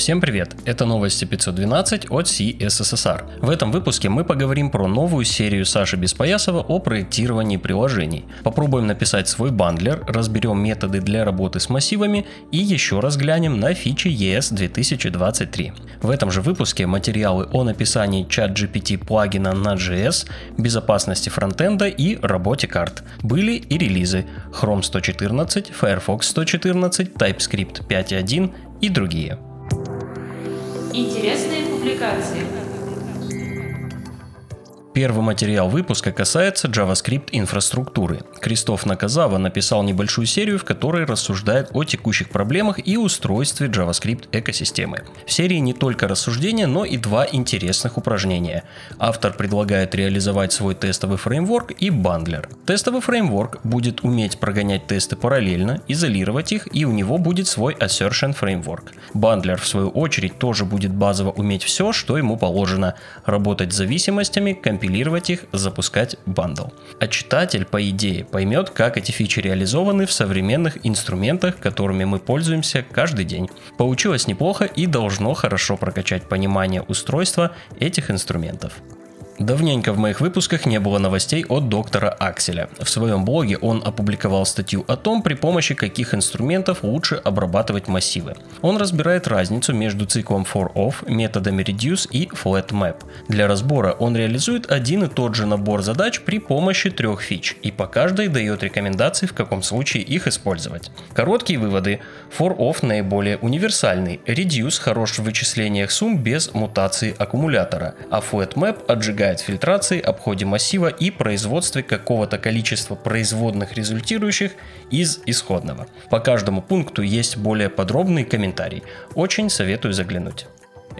Всем привет! Это новости 512 от CSSR. В этом выпуске мы поговорим про новую серию Саши Беспоясова о проектировании приложений. Попробуем написать свой бандлер, разберем методы для работы с массивами и еще раз глянем на фичи ES 2023. В этом же выпуске материалы о написании ChatGPT плагина на JS, безопасности фронтенда и работе карт. Были и релизы Chrome 114, Firefox 114, TypeScript 5.1 и другие. Интересные публикации. Первый материал выпуска касается JavaScript инфраструктуры. Кристоф Наказава написал небольшую серию, в которой рассуждает о текущих проблемах и устройстве JavaScript экосистемы. В серии не только рассуждения, но и два интересных упражнения. Автор предлагает реализовать свой тестовый фреймворк и бандлер. Тестовый фреймворк будет уметь прогонять тесты параллельно, изолировать их, и у него будет свой assertion фреймворк. Бандлер, в свою очередь, тоже будет базово уметь все, что ему положено. Работать с зависимостями, компилировать их, запускать бандл. А читатель, по идее, поймет, как эти фичи реализованы в современных инструментах, которыми мы пользуемся каждый день. Получилось неплохо и должно хорошо прокачать понимание устройства этих инструментов. Давненько в моих выпусках не было новостей от доктора Акселя. В своем блоге он опубликовал статью о том, при помощи каких инструментов лучше обрабатывать массивы. Он разбирает разницу между циклом for-off, методами reduce и flat-map. Для разбора он реализует один и тот же набор задач при помощи трех фич и по каждой дает рекомендации, в каком случае их использовать. Короткие выводы. For-off наиболее универсальный, reduce хорош в вычислениях сумм без мутации аккумулятора, а flat-map отжигает помогает фильтрации, обходе массива и производстве какого-то количества производных, результирующих из исходного. По каждому пункту есть более подробный комментарий. Очень советую заглянуть.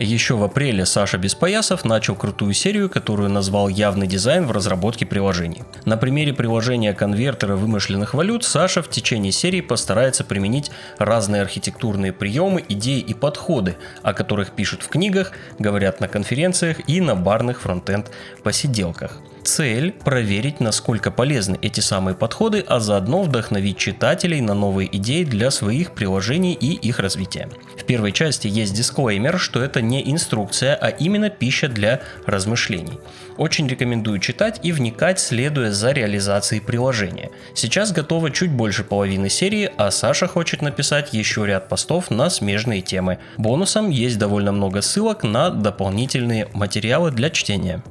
Еще в апреле Саша Беспоясов начал крутую серию, которую назвал «Явный дизайн в разработке приложений». На примере приложения конвертера вымышленных валют Саша в течение серии постарается применить разные архитектурные приемы, идеи и подходы, о которых пишут в книгах, говорят на конференциях и на барных фронтенд посиделках. Цель – проверить, насколько полезны эти самые подходы, а заодно вдохновить читателей на новые идеи для своих приложений и их развития. В первой части есть дисклеймер, что это не инструкция, а именно пища для размышлений. Очень рекомендую читать и вникать, следуя за реализацией приложения. Сейчас готово чуть больше половины серии, а Саша хочет написать еще ряд постов на смежные темы. Бонусом есть довольно много ссылок на дополнительные материалы для чтения.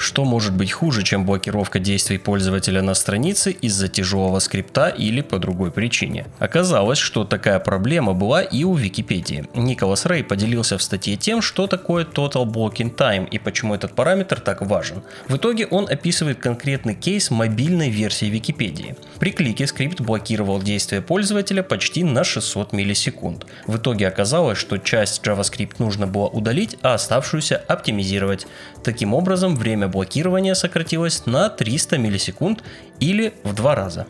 Что может быть хуже, чем блокировка действий пользователя на странице из-за тяжелого скрипта или по другой причине? Оказалось, что такая проблема была и у Википедии. Николас Рэй поделился в статье тем, что такое Total Blocking Time и почему этот параметр так важен. В итоге он описывает конкретный кейс мобильной версии Википедии. При клике скрипт блокировал действия пользователя почти на 600 миллисекунд. В итоге оказалось, что часть JavaScript нужно было удалить, а оставшуюся оптимизировать. Таким образом, время блокирования сократилось на 300 миллисекунд или в два раза.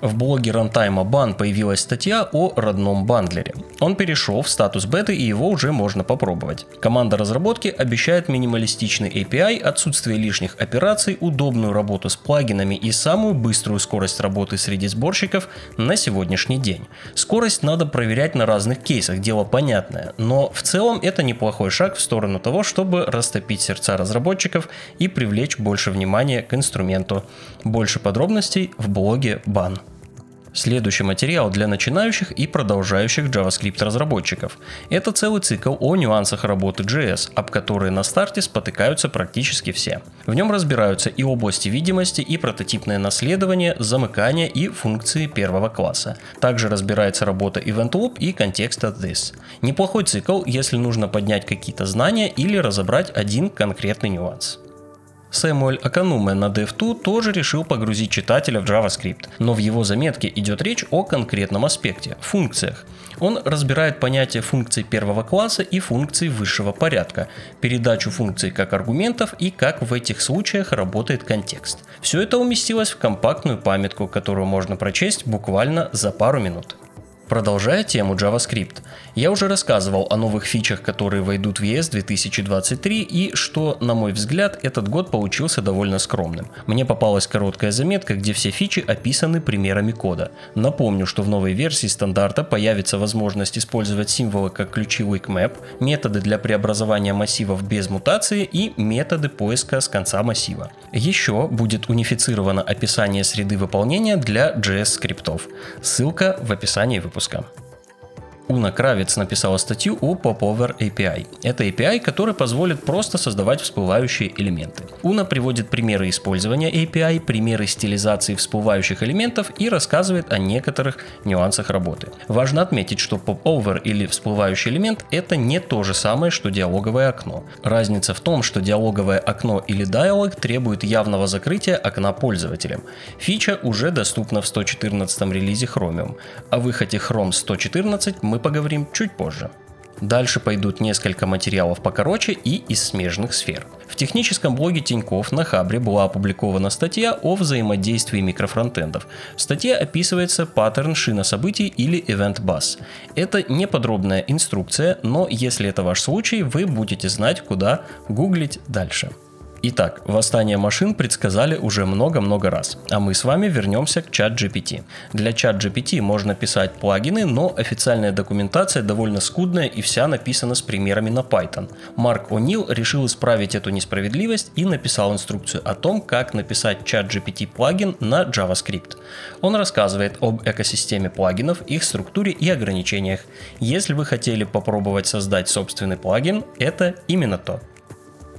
В блоге Runtime Ban появилась статья о родном бандлере. Он перешел в статус беты и его уже можно попробовать. Команда разработки обещает минималистичный API, отсутствие лишних операций, удобную работу с плагинами и самую быструю скорость работы среди сборщиков на сегодняшний день. Скорость надо проверять на разных кейсах, дело понятное, но в целом это неплохой шаг в сторону того, чтобы растопить сердца разработчиков и привлечь больше внимания к инструменту. Больше подробностей в блоге Ban. Следующий материал для начинающих и продолжающих JavaScript разработчиков. Это целый цикл о нюансах работы JS, об которые на старте спотыкаются практически все. В нем разбираются и области видимости, и прототипное наследование, замыкание и функции первого класса. Также разбирается работа Event Loop и контекст от this. Неплохой цикл, если нужно поднять какие-то знания или разобрать один конкретный нюанс. Сэмуэль Акануме на Dev2 тоже решил погрузить читателя в JavaScript, но в его заметке идет речь о конкретном аспекте – функциях. Он разбирает понятие функций первого класса и функций высшего порядка, передачу функций как аргументов и как в этих случаях работает контекст. Все это уместилось в компактную памятку, которую можно прочесть буквально за пару минут. Продолжая тему JavaScript, я уже рассказывал о новых фичах, которые войдут в ES 2023 и что, на мой взгляд, этот год получился довольно скромным. Мне попалась короткая заметка, где все фичи описаны примерами кода. Напомню, что в новой версии стандарта появится возможность использовать символы как ключи WakeMap, методы для преобразования массивов без мутации и методы поиска с конца массива. Еще будет унифицировано описание среды выполнения для JS-скриптов. Ссылка в описании выпуска på Skam. Уна Кравец написала статью о Popover API. Это API, который позволит просто создавать всплывающие элементы. Уна приводит примеры использования API, примеры стилизации всплывающих элементов и рассказывает о некоторых нюансах работы. Важно отметить, что Popover или всплывающий элемент это не то же самое, что диалоговое окно. Разница в том, что диалоговое окно или диалог требует явного закрытия окна пользователям. Фича уже доступна в 114 релизе Chromium. О выходе Chrome 114 мы поговорим чуть позже. Дальше пойдут несколько материалов покороче и из смежных сфер. В техническом блоге Тиньков на Хабре была опубликована статья о взаимодействии микрофронтендов. В статье описывается паттерн шина событий или Event Bus. Это не подробная инструкция, но если это ваш случай, вы будете знать, куда гуглить дальше. Итак, восстание машин предсказали уже много-много раз, а мы с вами вернемся к чат GPT. Для чат GPT можно писать плагины, но официальная документация довольно скудная и вся написана с примерами на Python. Марк О'Нил решил исправить эту несправедливость и написал инструкцию о том, как написать чат GPT плагин на JavaScript. Он рассказывает об экосистеме плагинов, их структуре и ограничениях. Если вы хотели попробовать создать собственный плагин, это именно то.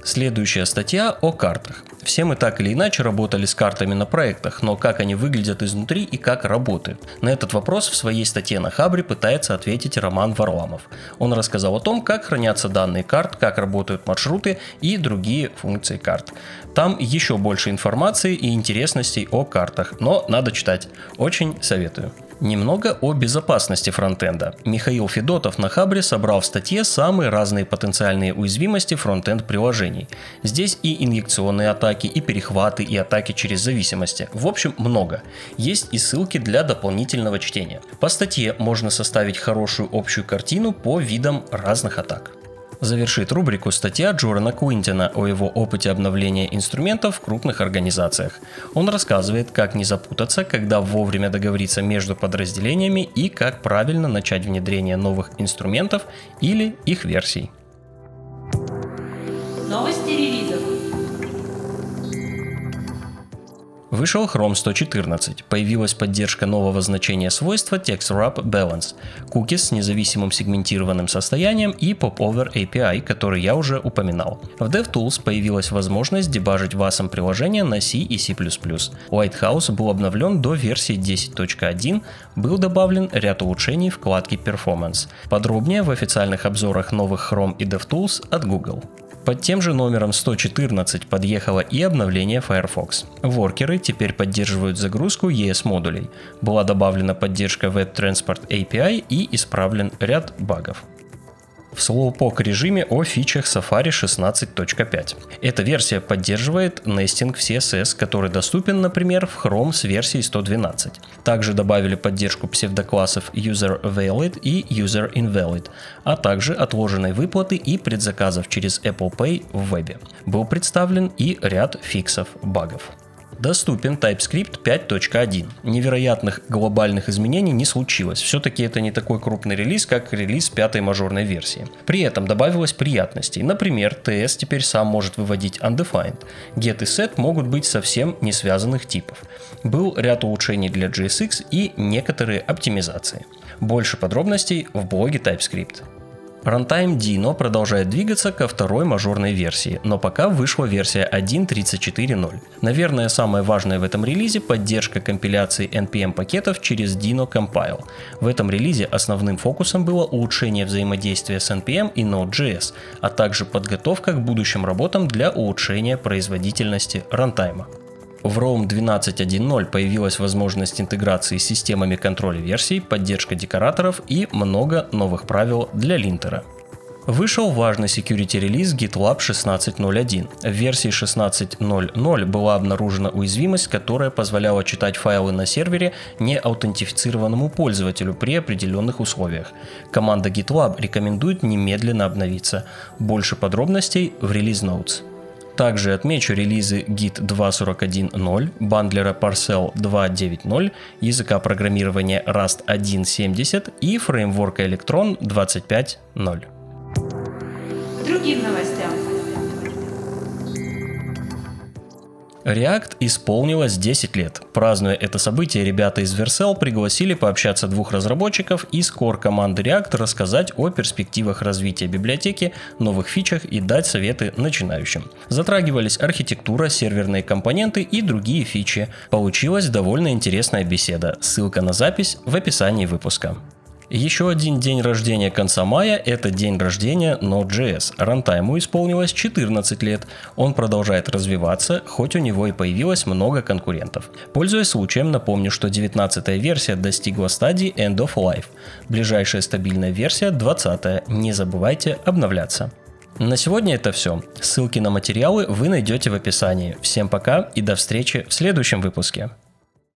Следующая статья о картах. Все мы так или иначе работали с картами на проектах, но как они выглядят изнутри и как работают? На этот вопрос в своей статье на Хабре пытается ответить Роман Варламов. Он рассказал о том, как хранятся данные карт, как работают маршруты и другие функции карт. Там еще больше информации и интересностей о картах, но надо читать. Очень советую. Немного о безопасности фронтенда. Михаил Федотов на Хабре собрал в статье самые разные потенциальные уязвимости фронтенд приложений. Здесь и инъекционные атаки, и перехваты, и атаки через зависимости. В общем, много. Есть и ссылки для дополнительного чтения. По статье можно составить хорошую общую картину по видам разных атак завершит рубрику статья Джорана Куинтина о его опыте обновления инструментов в крупных организациях. Он рассказывает, как не запутаться, когда вовремя договориться между подразделениями и как правильно начать внедрение новых инструментов или их версий. Вышел Chrome 114, появилась поддержка нового значения свойства TextWrap Balance, cookies с независимым сегментированным состоянием и Popover API, который я уже упоминал. В DevTools появилась возможность дебажить VASM приложения на C и C++. Lighthouse был обновлен до версии 10.1, был добавлен ряд улучшений вкладки Performance. Подробнее в официальных обзорах новых Chrome и DevTools от Google. Под тем же номером 114 подъехало и обновление Firefox. Воркеры теперь поддерживают загрузку ES-модулей. Была добавлена поддержка Web Transport API и исправлен ряд багов в Slowpoke режиме о фичах Safari 16.5. Эта версия поддерживает нестинг в CSS, который доступен, например, в Chrome с версией 112. Также добавили поддержку псевдоклассов UserValid и UserInvalid, а также отложенной выплаты и предзаказов через Apple Pay в вебе. Был представлен и ряд фиксов багов доступен TypeScript 5.1. Невероятных глобальных изменений не случилось. Все-таки это не такой крупный релиз, как релиз пятой мажорной версии. При этом добавилось приятностей. Например, TS теперь сам может выводить undefined. Get и set могут быть совсем не связанных типов. Был ряд улучшений для JSX и некоторые оптимизации. Больше подробностей в блоге TypeScript. Runtime Dino продолжает двигаться ко второй мажорной версии, но пока вышла версия 1.34.0. Наверное, самое важное в этом релизе – поддержка компиляции NPM пакетов через Dino Compile. В этом релизе основным фокусом было улучшение взаимодействия с NPM и Node.js, а также подготовка к будущим работам для улучшения производительности рантайма. В Roam 12.1.0 появилась возможность интеграции с системами контроля версий, поддержка декораторов и много новых правил для линтера. Вышел важный security релиз GitLab 16.01. В версии 16.00 была обнаружена уязвимость, которая позволяла читать файлы на сервере не аутентифицированному пользователю при определенных условиях. Команда GitLab рекомендует немедленно обновиться. Больше подробностей в Release Notes. Также отмечу релизы Git 2.41.0, бандлера Parcel 2.9.0, языка программирования Rust 1.70 и фреймворка Electron 25.0 другим новостям. React исполнилось 10 лет. Празднуя это событие, ребята из Vercel пригласили пообщаться двух разработчиков из core команды React рассказать о перспективах развития библиотеки, новых фичах и дать советы начинающим. Затрагивались архитектура, серверные компоненты и другие фичи. Получилась довольно интересная беседа. Ссылка на запись в описании выпуска. Еще один день рождения конца мая – это день рождения Node.js. Рантайму исполнилось 14 лет. Он продолжает развиваться, хоть у него и появилось много конкурентов. Пользуясь случаем, напомню, что 19 версия достигла стадии End of Life. Ближайшая стабильная версия 20 Не забывайте обновляться. На сегодня это все. Ссылки на материалы вы найдете в описании. Всем пока и до встречи в следующем выпуске.